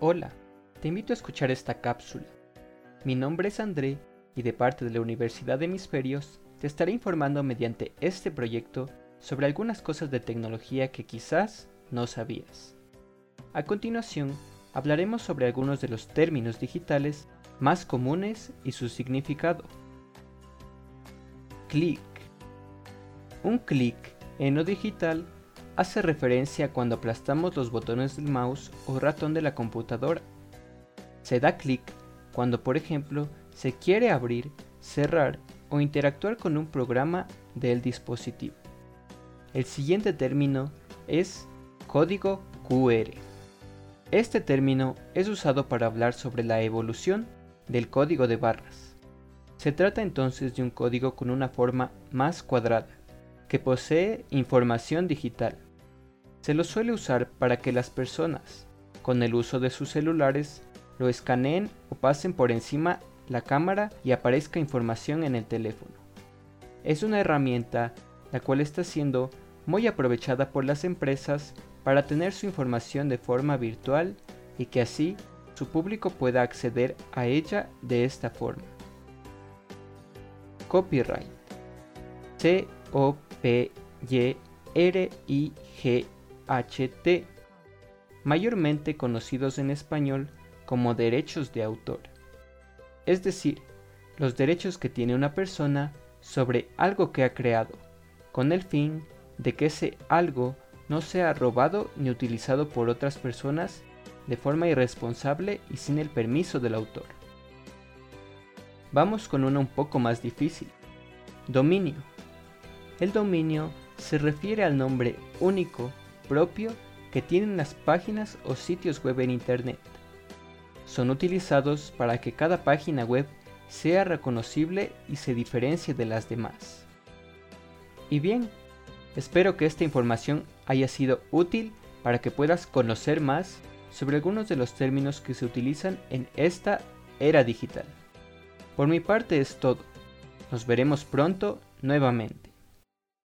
Hola, te invito a escuchar esta cápsula. Mi nombre es André y de parte de la Universidad de Hemisferios te estaré informando mediante este proyecto sobre algunas cosas de tecnología que quizás no sabías. A continuación, hablaremos sobre algunos de los términos digitales más comunes y su significado. Clic. Un clic en lo digital hace referencia a cuando aplastamos los botones del mouse o ratón de la computadora. Se da clic cuando, por ejemplo, se quiere abrir, cerrar o interactuar con un programa del dispositivo. El siguiente término es código QR. Este término es usado para hablar sobre la evolución del código de barras. Se trata entonces de un código con una forma más cuadrada, que posee información digital. Se lo suele usar para que las personas, con el uso de sus celulares, lo escaneen o pasen por encima la cámara y aparezca información en el teléfono. Es una herramienta la cual está siendo muy aprovechada por las empresas para tener su información de forma virtual y que así su público pueda acceder a ella de esta forma. Copyright. C O P Y R I G H T. Mayormente conocidos en español como derechos de autor es decir, los derechos que tiene una persona sobre algo que ha creado, con el fin de que ese algo no sea robado ni utilizado por otras personas de forma irresponsable y sin el permiso del autor. Vamos con una un poco más difícil. Dominio. El dominio se refiere al nombre único, propio, que tienen las páginas o sitios web en Internet son utilizados para que cada página web sea reconocible y se diferencie de las demás. Y bien, espero que esta información haya sido útil para que puedas conocer más sobre algunos de los términos que se utilizan en esta era digital. Por mi parte es todo. Nos veremos pronto nuevamente.